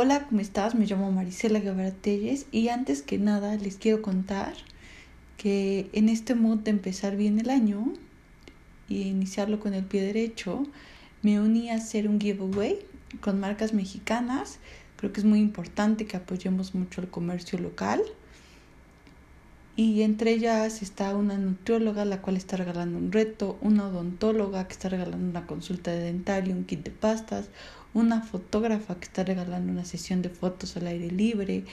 Hola, ¿cómo estás? Me llamo Marisela Guevara Telles y antes que nada les quiero contar que en este mood de empezar bien el año y iniciarlo con el pie derecho, me uní a hacer un giveaway con marcas mexicanas. Creo que es muy importante que apoyemos mucho el comercio local. Y entre ellas está una nutrióloga, la cual está regalando un reto, una odontóloga que está regalando una consulta de dental y un kit de pastas, una fotógrafa que está regalando una sesión de fotos al aire libre,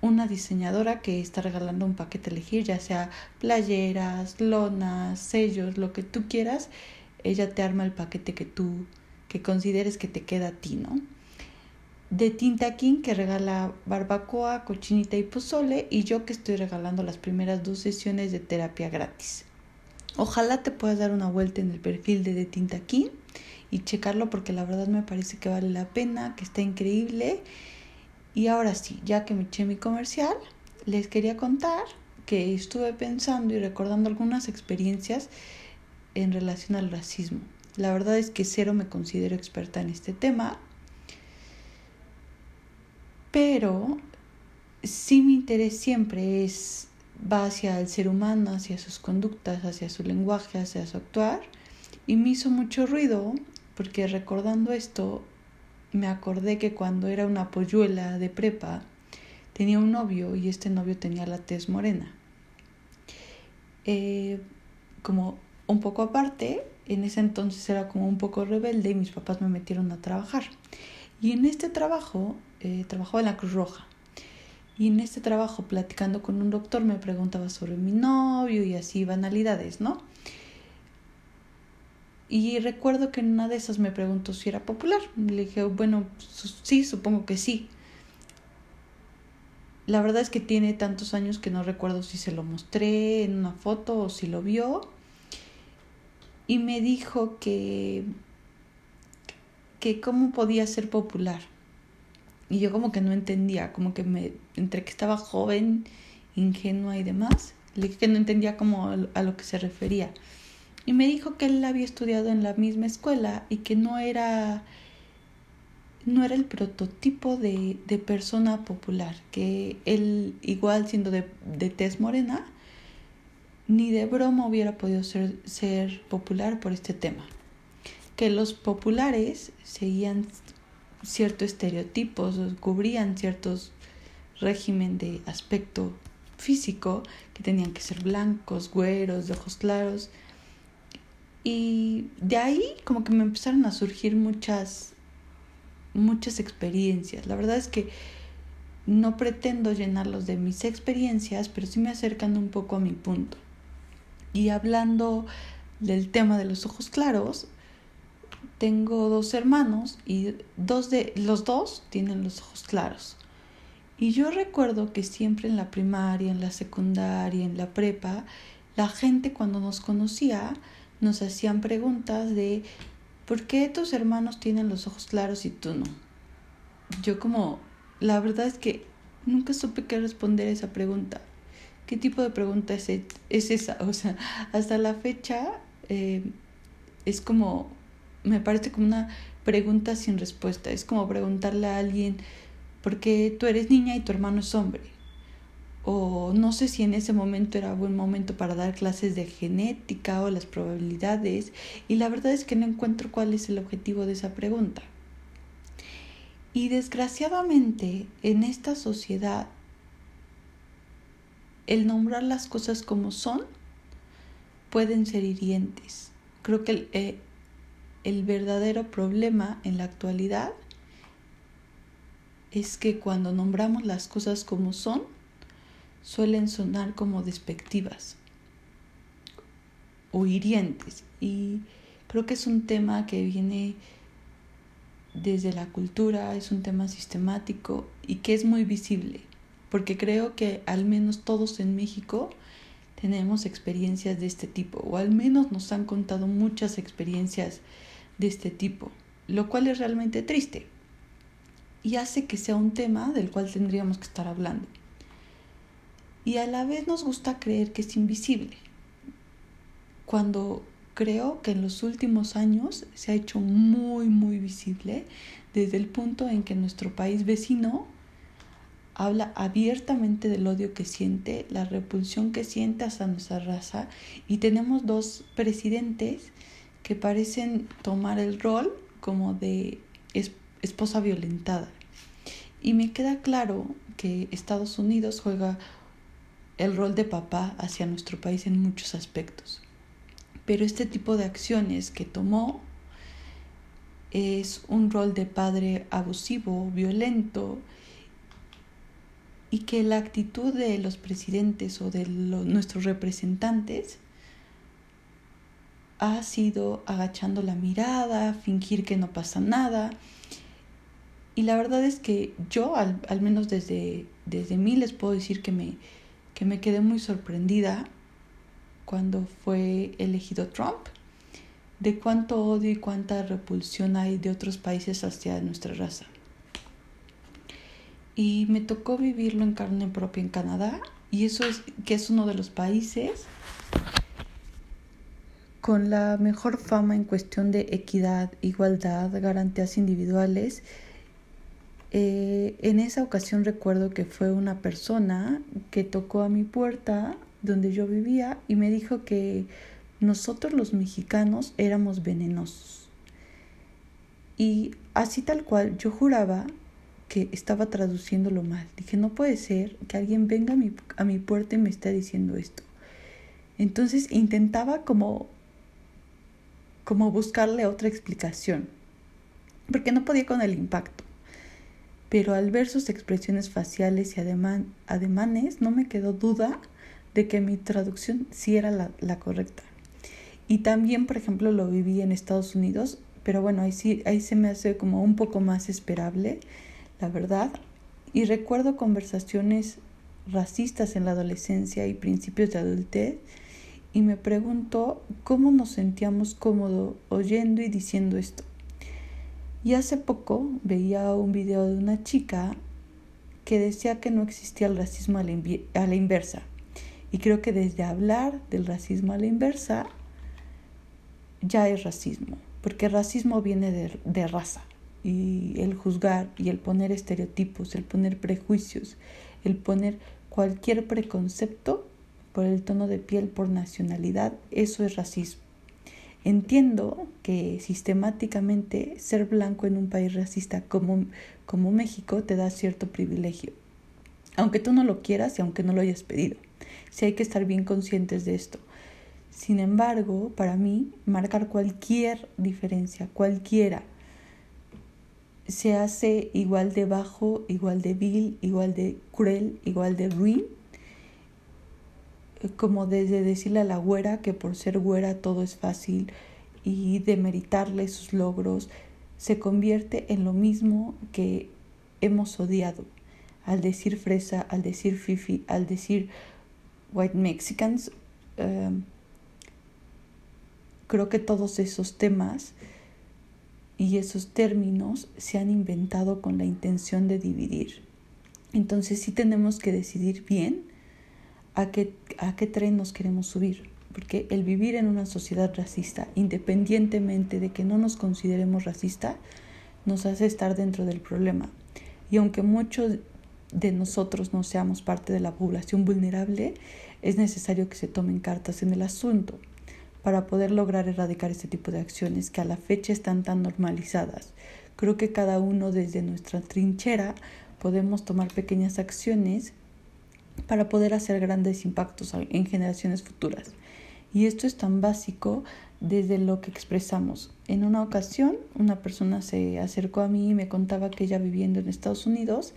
una diseñadora que está regalando un paquete a elegir, ya sea playeras, lonas, sellos, lo que tú quieras, ella te arma el paquete que tú que consideres que te queda a ti, ¿no? De Tinta King que regala barbacoa, cochinita y pozole y yo que estoy regalando las primeras dos sesiones de terapia gratis. Ojalá te puedas dar una vuelta en el perfil de, de Tinta King y checarlo porque la verdad me parece que vale la pena, que está increíble. Y ahora sí, ya que me eché mi comercial, les quería contar que estuve pensando y recordando algunas experiencias en relación al racismo. La verdad es que cero me considero experta en este tema, pero sí mi interés siempre es va hacia el ser humano, hacia sus conductas, hacia su lenguaje, hacia su actuar. Y me hizo mucho ruido porque recordando esto me acordé que cuando era una polluela de prepa tenía un novio y este novio tenía la tez morena. Eh, como un poco aparte, en ese entonces era como un poco rebelde y mis papás me metieron a trabajar. Y en este trabajo, eh, trabajaba en la Cruz Roja. Y en este trabajo, platicando con un doctor, me preguntaba sobre mi novio y así banalidades, ¿no? Y recuerdo que en una de esas me preguntó si era popular. Le dije, bueno, sí, supongo que sí. La verdad es que tiene tantos años que no recuerdo si se lo mostré en una foto o si lo vio. Y me dijo que que cómo podía ser popular. Y yo como que no entendía, como que me, entre que estaba joven, ingenua y demás, le dije que no entendía como a lo que se refería. Y me dijo que él había estudiado en la misma escuela y que no era, no era el prototipo de, de persona popular, que él igual siendo de, de tez morena, ni de broma hubiera podido ser, ser popular por este tema que los populares seguían ciertos estereotipos, cubrían ciertos régimen de aspecto físico, que tenían que ser blancos, güeros, de ojos claros. Y de ahí como que me empezaron a surgir muchas, muchas experiencias. La verdad es que no pretendo llenarlos de mis experiencias, pero sí me acercan un poco a mi punto. Y hablando del tema de los ojos claros, tengo dos hermanos y dos de los dos tienen los ojos claros. Y yo recuerdo que siempre en la primaria, en la secundaria, en la prepa, la gente cuando nos conocía nos hacían preguntas de ¿por qué tus hermanos tienen los ojos claros y tú no? Yo como, la verdad es que nunca supe qué responder a esa pregunta. ¿Qué tipo de pregunta es, es esa? O sea, hasta la fecha eh, es como me parece como una pregunta sin respuesta. Es como preguntarle a alguien, ¿por qué tú eres niña y tu hermano es hombre? O no sé si en ese momento era buen momento para dar clases de genética o las probabilidades. Y la verdad es que no encuentro cuál es el objetivo de esa pregunta. Y desgraciadamente en esta sociedad el nombrar las cosas como son pueden ser hirientes. Creo que el, eh, el verdadero problema en la actualidad es que cuando nombramos las cosas como son, suelen sonar como despectivas o hirientes. Y creo que es un tema que viene desde la cultura, es un tema sistemático y que es muy visible, porque creo que al menos todos en México tenemos experiencias de este tipo, o al menos nos han contado muchas experiencias de este tipo, lo cual es realmente triste y hace que sea un tema del cual tendríamos que estar hablando. Y a la vez nos gusta creer que es invisible, cuando creo que en los últimos años se ha hecho muy, muy visible desde el punto en que nuestro país vecino habla abiertamente del odio que siente, la repulsión que siente hacia nuestra raza y tenemos dos presidentes que parecen tomar el rol como de esposa violentada. Y me queda claro que Estados Unidos juega el rol de papá hacia nuestro país en muchos aspectos. Pero este tipo de acciones que tomó es un rol de padre abusivo, violento, y que la actitud de los presidentes o de nuestros representantes ha sido agachando la mirada, fingir que no pasa nada. Y la verdad es que yo, al, al menos desde, desde mí, les puedo decir que me, que me quedé muy sorprendida cuando fue elegido Trump, de cuánto odio y cuánta repulsión hay de otros países hacia nuestra raza. Y me tocó vivirlo en carne propia en Canadá, y eso es que es uno de los países con la mejor fama en cuestión de equidad, igualdad, garantías individuales eh, en esa ocasión recuerdo que fue una persona que tocó a mi puerta donde yo vivía y me dijo que nosotros los mexicanos éramos venenosos. Y así tal cual yo juraba que estaba traduciéndolo mal. Dije, no puede ser que alguien venga a mi, a mi puerta y me esté diciendo esto. Entonces intentaba como, como buscarle otra explicación, porque no podía con el impacto pero al ver sus expresiones faciales y ademanes no me quedó duda de que mi traducción sí era la, correcta. Y también, por ejemplo, lo viví en Estados Unidos, pero bueno, ahí sí, ahí se me hace como un poco más esperable, la verdad. Y recuerdo conversaciones racistas en la adolescencia y principios de adultez y me pregunto cómo nos sentíamos cómodos oyendo y diciendo esto. Y hace poco veía un video de una chica que decía que no existía el racismo a la, inversa. Y creo que desde hablar del racismo a la inversa ya es racismo, porque racismo viene de, de raza. Y el juzgar y el poner estereotipos, el poner prejuicios, el poner cualquier preconcepto por el tono de piel, por nacionalidad, eso es racismo. Entiendo que sistemáticamente ser blanco en un país racista como, como México te da cierto privilegio, aunque tú no lo quieras y aunque no lo hayas pedido. Sí hay que estar bien conscientes de esto. Sin embargo, para mí, marcar cualquier diferencia, cualquiera, se hace igual de bajo, igual de vil, igual de cruel, igual de ruin como desde decirle a la güera que por ser güera todo es fácil y demeritarle sus logros, se convierte en lo mismo que hemos odiado. Al decir fresa, al decir fifi, al decir white Mexicans, em, creo que todos esos temas y esos términos se han inventado con la intención de dividir. Entonces sí tenemos que decidir bien a qué, a qué tren nos queremos subir. Porque el vivir en una sociedad racista, independientemente de que no nos consideremos racista, nos hace estar dentro del problema. Y aunque muchos de nosotros no seamos parte de la población vulnerable, es necesario que se tomen cartas en el asunto para poder lograr erradicar este tipo de acciones que a la fecha están tan normalizadas. Creo que cada uno desde nuestra trinchera podemos tomar pequeñas acciones para poder hacer grandes impactos en generaciones futuras. Y esto es tan básico desde lo que expresamos. En una ocasión, una persona se acercó a mí y me contaba que ella viviendo en Estados Unidos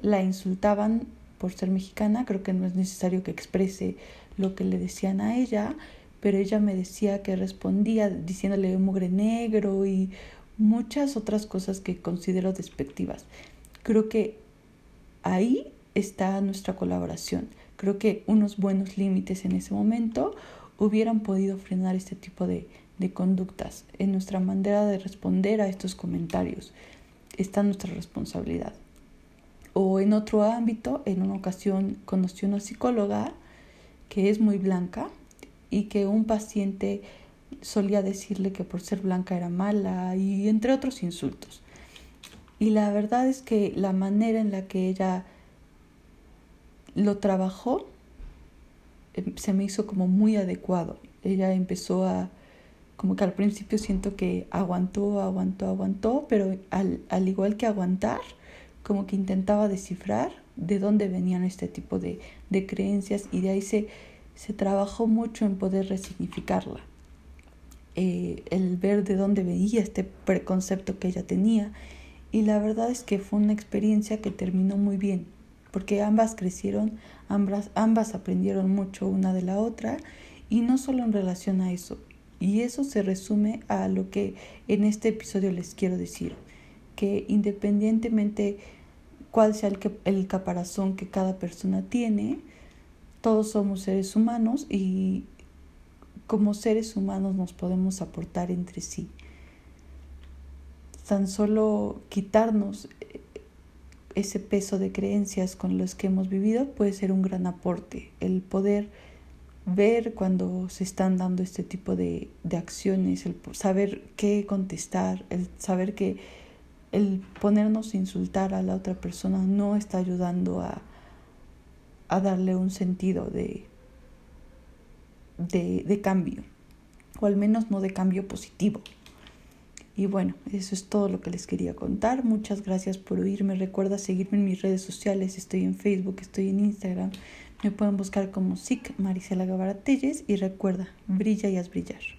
la insultaban por ser mexicana. Creo que no es necesario que exprese lo que le decían a ella, pero ella me decía que respondía diciéndole mugre negro y muchas otras cosas que considero despectivas. Creo que ahí está nuestra colaboración. Creo que unos buenos límites en ese momento hubieran podido frenar este tipo de, de conductas. En nuestra manera de responder a estos comentarios está nuestra responsabilidad. O en otro ámbito, en una ocasión conocí una psicóloga que es muy blanca y que un paciente solía decirle que por ser blanca era mala y entre otros insultos. Y la verdad es que la manera en la que ella lo trabajó em, se me hizo como muy adecuado. Ella empezó a, como que al principio siento que aguantó, aguantó, aguantó, pero al, al igual que aguantar, como que intentaba descifrar de dónde venían este tipo de, de creencias y de ahí se, se trabajó mucho en poder resignificarla. Eh, el ver de dónde venía este preconcepto que ella tenía y la verdad es que fue una experiencia que terminó muy bien porque ambas crecieron, ambas, ambas aprendieron mucho una de la otra y no solo en relación a eso. Y eso se resume a lo que en este episodio les quiero decir, que independientemente cuál sea el, el caparazón que cada persona tiene, todos somos seres humanos y como seres humanos nos podemos aportar entre sí. Tan solo quitarnos ese peso de creencias con los que hemos vivido puede ser un gran aporte. El poder ver cuando se están dando este tipo de, de acciones, el saber qué contestar, el saber que el ponernos a insultar a la otra persona no está ayudando a, a darle un sentido de, de, de cambio, o al menos no de cambio positivo. Y bueno, eso es todo lo que les quería contar. Muchas gracias por oírme. Recuerda seguirme en mis redes sociales. Estoy en Facebook, estoy en Instagram. Me pueden buscar como SIC Marisela Gavara y recuerda, brilla y haz brillar.